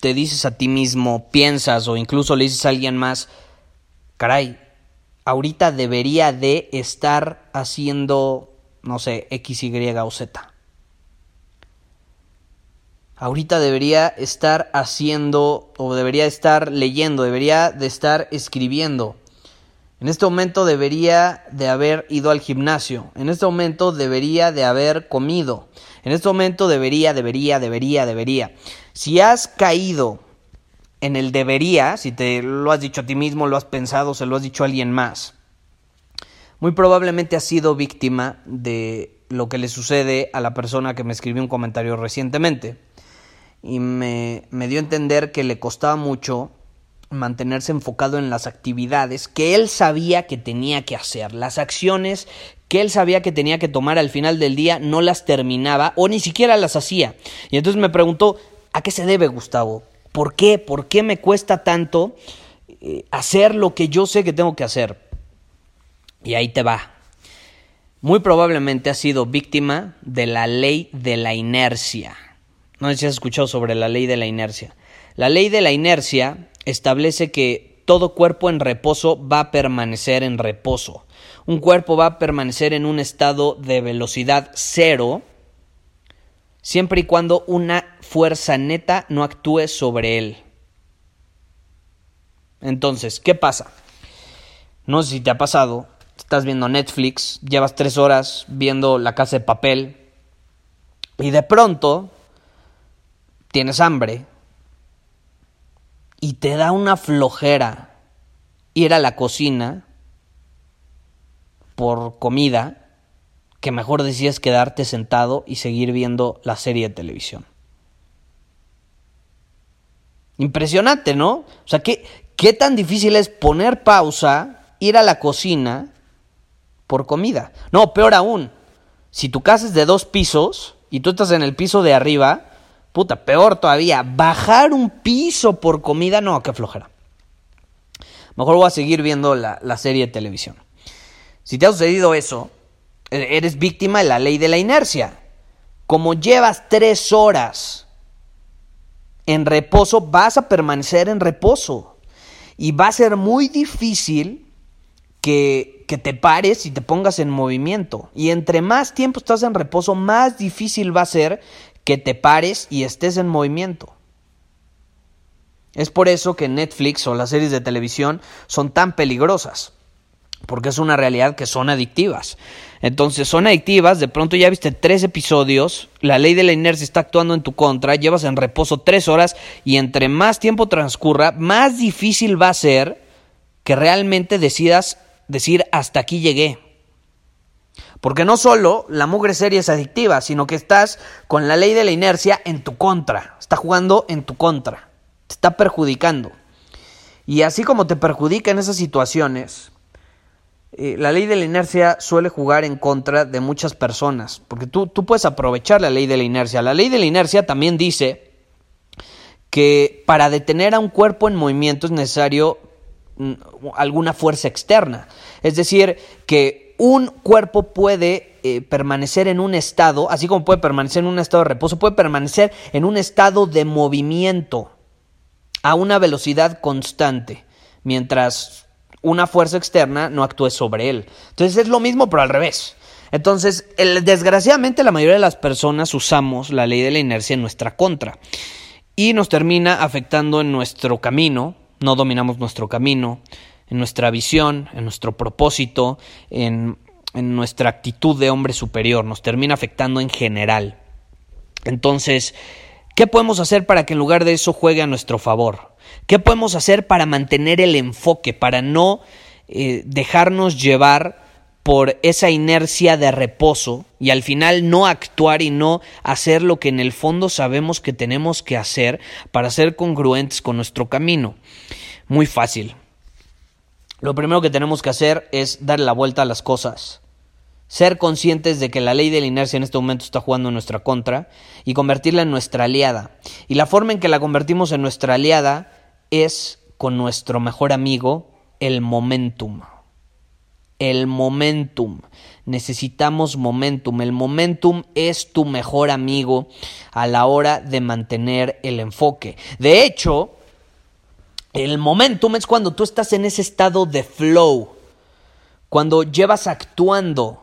te dices a ti mismo, piensas o incluso le dices a alguien más, caray, ahorita debería de estar haciendo, no sé, X, Y o Z? Ahorita debería estar haciendo o debería estar leyendo, debería de estar escribiendo. En este momento debería de haber ido al gimnasio. En este momento debería de haber comido. En este momento debería, debería, debería, debería. Si has caído en el debería, si te lo has dicho a ti mismo, lo has pensado, se lo has dicho a alguien más, muy probablemente has sido víctima de lo que le sucede a la persona que me escribió un comentario recientemente. Y me, me dio a entender que le costaba mucho mantenerse enfocado en las actividades que él sabía que tenía que hacer, las acciones que él sabía que tenía que tomar al final del día, no las terminaba o ni siquiera las hacía. Y entonces me preguntó, ¿a qué se debe, Gustavo? ¿Por qué? ¿Por qué me cuesta tanto eh, hacer lo que yo sé que tengo que hacer? Y ahí te va. Muy probablemente has sido víctima de la ley de la inercia. No sé si has escuchado sobre la ley de la inercia. La ley de la inercia establece que todo cuerpo en reposo va a permanecer en reposo. Un cuerpo va a permanecer en un estado de velocidad cero siempre y cuando una fuerza neta no actúe sobre él. Entonces, ¿qué pasa? No sé si te ha pasado, estás viendo Netflix, llevas tres horas viendo La Casa de Papel y de pronto tienes hambre y te da una flojera ir a la cocina por comida que mejor decides quedarte sentado y seguir viendo la serie de televisión. Impresionante, ¿no? O sea, ¿qué, ¿qué tan difícil es poner pausa, ir a la cocina por comida? No, peor aún, si tu casa es de dos pisos y tú estás en el piso de arriba, Puta, peor todavía, bajar un piso por comida, no, qué flojera. Mejor voy a seguir viendo la, la serie de televisión. Si te ha sucedido eso, e, eres víctima de la ley de la inercia. Como llevas tres horas en reposo, vas a permanecer en reposo. Y va a ser muy difícil que, que, te pares y te pongas en movimiento. Y entre más tiempo estás en reposo, más difícil va a ser que te pares y estés en movimiento. Es por eso que Netflix o las series de televisión son tan peligrosas, porque es una realidad que son adictivas. Entonces son adictivas, de pronto ya viste tres episodios, la ley de la inercia está actuando en tu contra, llevas en reposo tres horas y entre más tiempo transcurra, más difícil va a ser que realmente decidas decir hasta aquí llegué. Porque no solo la mugre serie es adictiva, sino que estás con la ley de la inercia en tu contra. Está jugando en tu contra. Te está perjudicando. Y así como te perjudica en esas situaciones, eh, la ley de la inercia suele jugar en contra de muchas personas. Porque tú, tú puedes aprovechar la ley de la inercia. La ley de la inercia también dice que para detener a un cuerpo en movimiento es necesario mm, alguna fuerza externa. Es decir, que un cuerpo puede eh, permanecer en un estado, así como puede permanecer en un estado de reposo, puede permanecer en un estado de movimiento a una velocidad constante, mientras una fuerza externa no actúe sobre él. Entonces es lo mismo, pero al revés. Entonces, desgraciadamente la mayoría de las personas usamos la ley de la inercia en nuestra contra. y nos termina afectando en nuestro camino, no dominamos nuestro camino, en nuestra visión, en nuestro propósito, en, en nuestra actitud de hombre superior, nos termina afectando en general. Entonces, ¿qué podemos hacer para que en lugar de eso juegue a nuestro favor? ¿Qué podemos hacer para mantener el enfoque, para no eh, dejarnos llevar por esa inercia de reposo y al final no actuar y no hacer lo que en el fondo sabemos que tenemos que hacer para ser congruentes con nuestro camino? Muy fácil. Lo primero que tenemos que hacer es darle la vuelta a las cosas ser conscientes de que la ley de la inercia en este momento está jugando en nuestra contra y convertirla en nuestra aliada. Y la forma en que la convertimos en nuestra aliada es con nuestro mejor amigo, el momentum. El momentum. Necesitamos momentum. El momentum es tu mejor amigo a la hora de mantener el enfoque. De hecho, el momentum es cuando tú estás en ese estado de flow, cuando llevas actuando,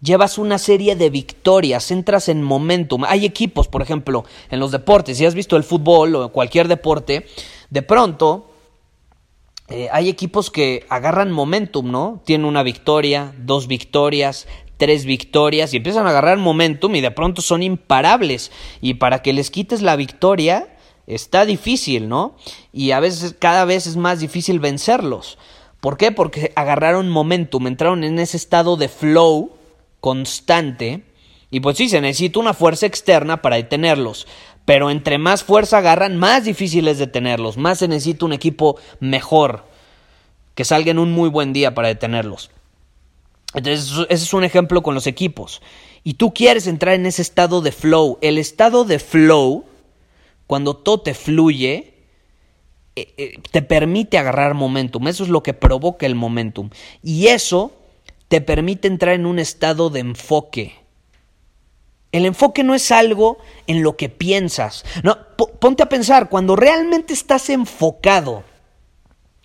llevas una serie de victorias, entras en momentum. Hay equipos, por ejemplo, en los deportes, si has visto el fútbol o cualquier deporte, de pronto eh, hay equipos que agarran momentum, ¿no? Tienen una victoria, dos victorias, tres victorias y empiezan a agarrar momentum y de pronto son imparables. Y para que les quites la victoria está difícil, ¿no? Y a veces cada vez es más difícil vencerlos. ¿Por qué? Porque agarraron momentum, entraron en ese estado de flow constante. Y pues sí, se necesita una fuerza externa para detenerlos. Pero entre más fuerza agarran, más difícil es detenerlos. Más se necesita un equipo mejor. Que salga en un muy buen día para detenerlos. Entonces, ese es un ejemplo con los equipos. Y tú quieres entrar en ese estado de flow. El estado de flow, cuando todo te fluye, eh, eh, te permite agarrar momentum. Eso es lo que provoca el momentum. Y eso te permite entrar en un estado de enfoque. El enfoque no es algo en lo que piensas. No, ponte a pensar, cuando realmente estás enfocado,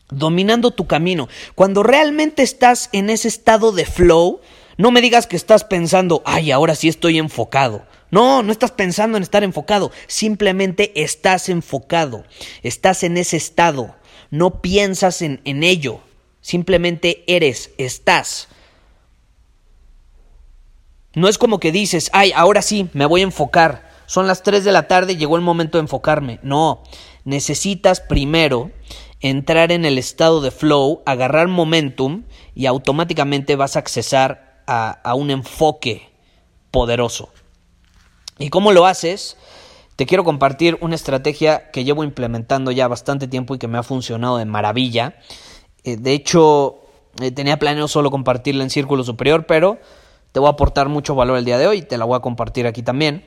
dominando tu camino, cuando realmente estás en ese estado de flow, no me digas que estás pensando, ay, ahora sí estoy enfocado. No, no estás pensando en estar enfocado, simplemente estás enfocado, estás en ese estado, no piensas en, en ello, simplemente eres, estás. No es como que dices, ay, ahora sí, me voy a enfocar. Son las 3 de la tarde, llegó el momento de enfocarme. No, necesitas primero entrar en el estado de flow, agarrar momentum y automáticamente vas a accesar a, a un enfoque poderoso. ¿Y cómo lo haces? Te quiero compartir una estrategia que llevo implementando ya bastante tiempo y que me ha funcionado de maravilla. Eh, de hecho, eh, tenía planeado solo compartirla en Círculo Superior, pero te voy a aportar mucho valor el día de hoy, te la voy a compartir aquí también.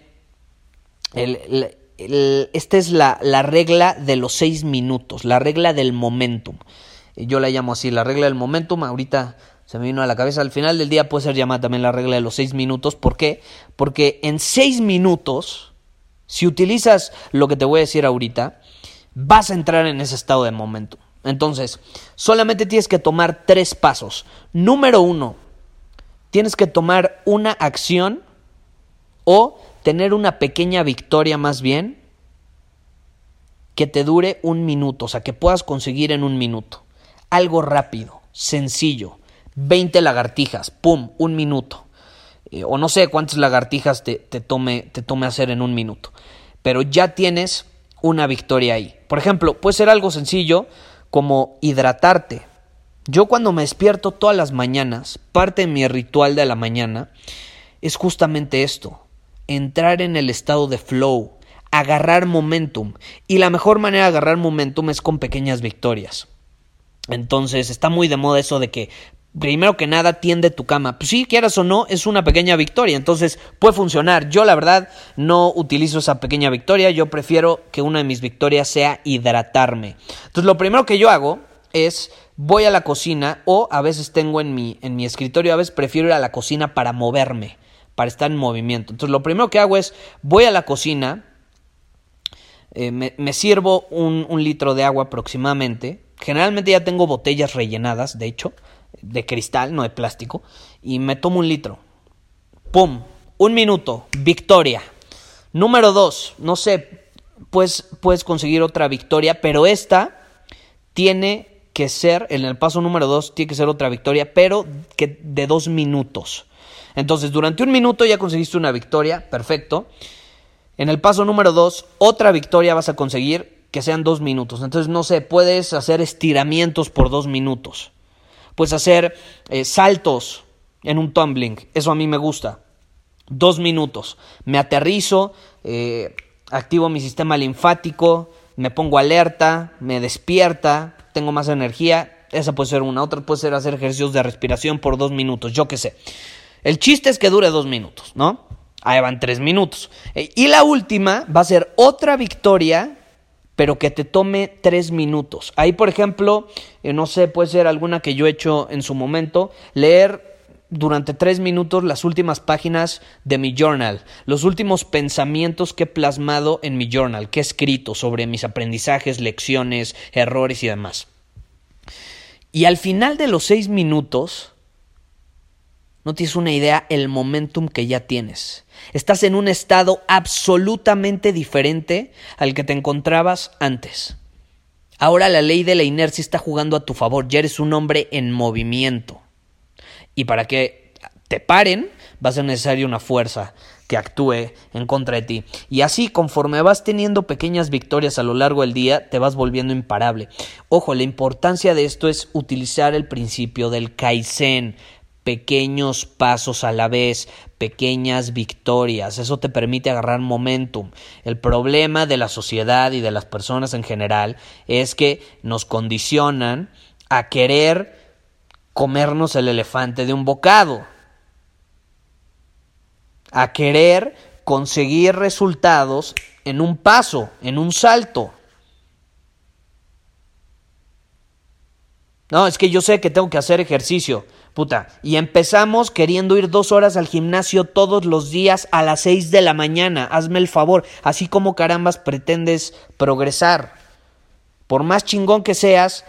esta es la, la, regla de los seis minutos, la regla del momentum. Yo la llamo así, la regla del momentum. Ahorita me vino a la cabeza. Al final del día puede ser llamada también la regla de los seis minutos. ¿Por qué? Porque en seis minutos, si utilizas lo que te voy a decir ahorita, vas a entrar en ese estado de momentum. Entonces, solamente tienes que tomar tres pasos. Número uno, tienes que tomar una acción o tener una pequeña victoria más bien que te dure un minuto, o sea, que puedas conseguir en un minuto. Algo rápido, sencillo. 20 lagartijas, ¡pum!, un minuto. Eh, o no sé cuántas lagartijas te, te, tome, te tome hacer en un minuto. Pero ya tienes una victoria ahí. Por ejemplo, puede ser algo sencillo como hidratarte. Yo cuando me despierto todas las mañanas, parte de mi ritual de la mañana es justamente esto, entrar en el estado de flow, agarrar momentum. Y la mejor manera de agarrar momentum es con pequeñas victorias. Entonces está muy de moda eso de que primero que nada tiende tu cama. Pues sí, quieras o no, es una pequeña victoria. Entonces puede funcionar. Yo la verdad no utilizo esa pequeña victoria. Yo prefiero que una de mis victorias sea hidratarme. Entonces lo primero que yo hago es voy a la cocina o a veces tengo en mi, en mi escritorio, a veces prefiero ir a la cocina para moverme, para estar en movimiento. Entonces lo primero que hago es voy a la cocina, eh, me, sirvo un litro de agua aproximadamente, generalmente ya tengo botellas rellenadas, de hecho, de cristal, no de plástico, y me tomo un litro. ¡Pum! Un minuto, victoria. Número dos, no sé, pues puedes conseguir otra victoria, pero esta tiene que ser, en el paso número 2, tiene que ser otra victoria, pero que de dos minutos. Entonces, durante un minuto ya conseguiste una victoria, perfecto. En el paso número 2, otra victoria vas a conseguir que sean dos minutos. Entonces, no sé, puedes hacer estiramientos por dos minutos. Puedes hacer eh, saltos en un tumbling. Eso a mí me gusta. Dos minutos. Me aterrizo, eh, activo mi sistema linfático, me pongo alerta, me despierta, tengo más energía. Esa puede ser una. Otra puede ser hacer ejercicios de respiración por dos minutos, yo qué sé. El chiste es que dure dos minutos, ¿no? Ahí van tres minutos. Eh, y la última va a ser otra victoria, pero que te tome tres minutos. Ahí, por ejemplo, eh, no sé, puede ser alguna que yo he hecho en su momento, leer durante tres minutos las últimas páginas de mi journal, los últimos pensamientos que he plasmado en mi journal, que he escrito sobre mis aprendizajes, lecciones, errores y demás. Y al final de los seis minutos, no tienes una idea el momentum que ya tienes. Estás en un estado absolutamente diferente al que te encontrabas antes. Ahora la ley de la inercia está jugando a tu favor, ya eres un hombre en movimiento. Y para que te paren, va a ser necesaria una fuerza que actúe en contra de ti. Y así, conforme vas teniendo pequeñas victorias a lo largo del día, te vas volviendo imparable. Ojo, la importancia de esto es utilizar el principio del Kaizen pequeños pasos a la vez, pequeñas victorias. Eso te permite agarrar momentum. El problema de la sociedad y de las personas en general es que nos condicionan a querer comernos el elefante de un bocado. A querer conseguir resultados en un paso, en un salto. No, es que yo sé que tengo que hacer ejercicio. Puta, y empezamos queriendo ir dos horas al gimnasio todos los días a las seis de la mañana. Hazme el favor, así como carambas pretendes progresar. Por más chingón que seas,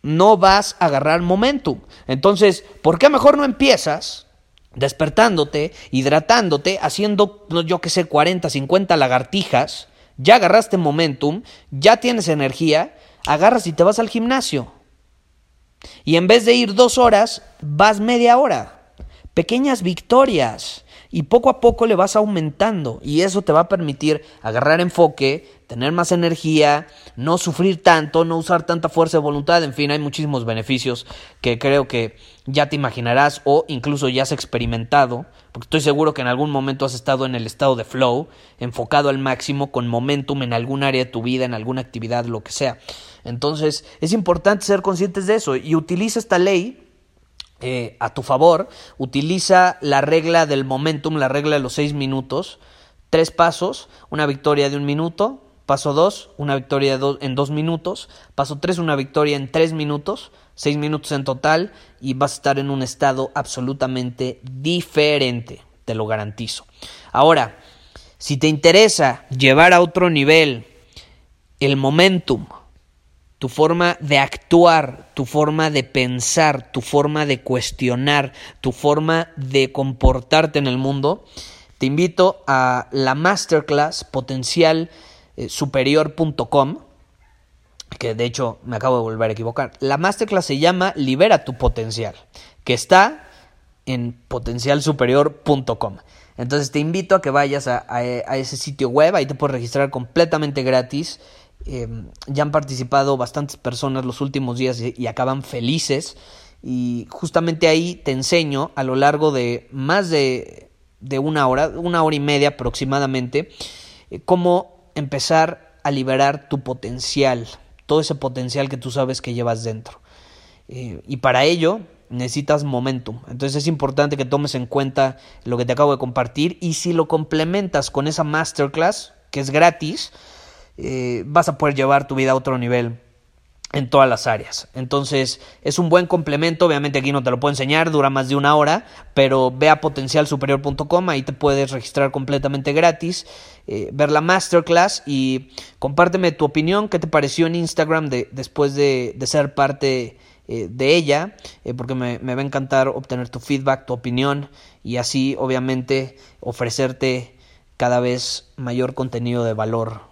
no vas a agarrar momentum. Entonces, ¿por qué mejor no empiezas despertándote, hidratándote, haciendo, yo qué sé, 40, 50 lagartijas? Ya agarraste momentum, ya tienes energía, agarras y te vas al gimnasio. Y en vez de ir dos horas, vas media hora. Pequeñas victorias. Y poco a poco le vas aumentando. Y eso te va a permitir agarrar enfoque, tener más energía, no sufrir tanto, no usar tanta fuerza de voluntad. En fin, hay muchísimos beneficios que creo que ya te imaginarás o incluso ya has experimentado. Porque estoy seguro que en algún momento has estado en el estado de flow, enfocado al máximo, con momentum en algún área de tu vida, en alguna actividad, lo que sea. Entonces es importante ser conscientes de eso y utiliza esta ley eh, a tu favor, utiliza la regla del momentum, la regla de los seis minutos, tres pasos, una victoria de un minuto, paso dos, una victoria en dos minutos, paso tres, una victoria en tres minutos, seis minutos en total y vas a estar en un estado absolutamente diferente, te lo garantizo. Ahora, si te interesa llevar a otro nivel el momentum, tu forma de actuar, tu forma de pensar, tu forma de cuestionar, tu forma de comportarte en el mundo, te invito a la masterclass potencialsuperior.com, que de hecho me acabo de volver a equivocar. La masterclass se llama Libera tu potencial, que está en potencialsuperior.com. Entonces te invito a que vayas a, a ese sitio web, ahí te puedes registrar completamente gratis Em, ya han participado bastantes personas los últimos días y, acaban felices. Y justamente ahí te enseño a lo largo de más de, de una hora, una hora y media aproximadamente, eh, cómo empezar a liberar tu potencial, todo ese potencial que tú sabes que llevas dentro. Eh, y para ello necesitas momentum. Entonces es importante que tomes en cuenta lo que te acabo de compartir y si lo complementas con esa masterclass, que es gratis, eh, vas a poder llevar tu vida a otro nivel en todas las áreas. Entonces es un buen complemento, obviamente aquí no te lo puedo enseñar, dura más de una hora, pero ve a potencialsuperior.com, ahí te puedes registrar completamente gratis, eh, ver la masterclass y compárteme tu opinión, qué te pareció en Instagram de, después de, ser parte eh, de ella, porque me, me va a encantar obtener tu feedback, tu opinión y así obviamente ofrecerte cada vez mayor contenido de valor